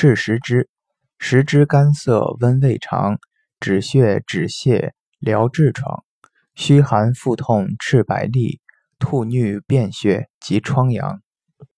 赤石之，石之干涩，温胃肠，止血止泻，疗痔疮，虚寒腹痛，赤白痢，吐衄便血及疮疡。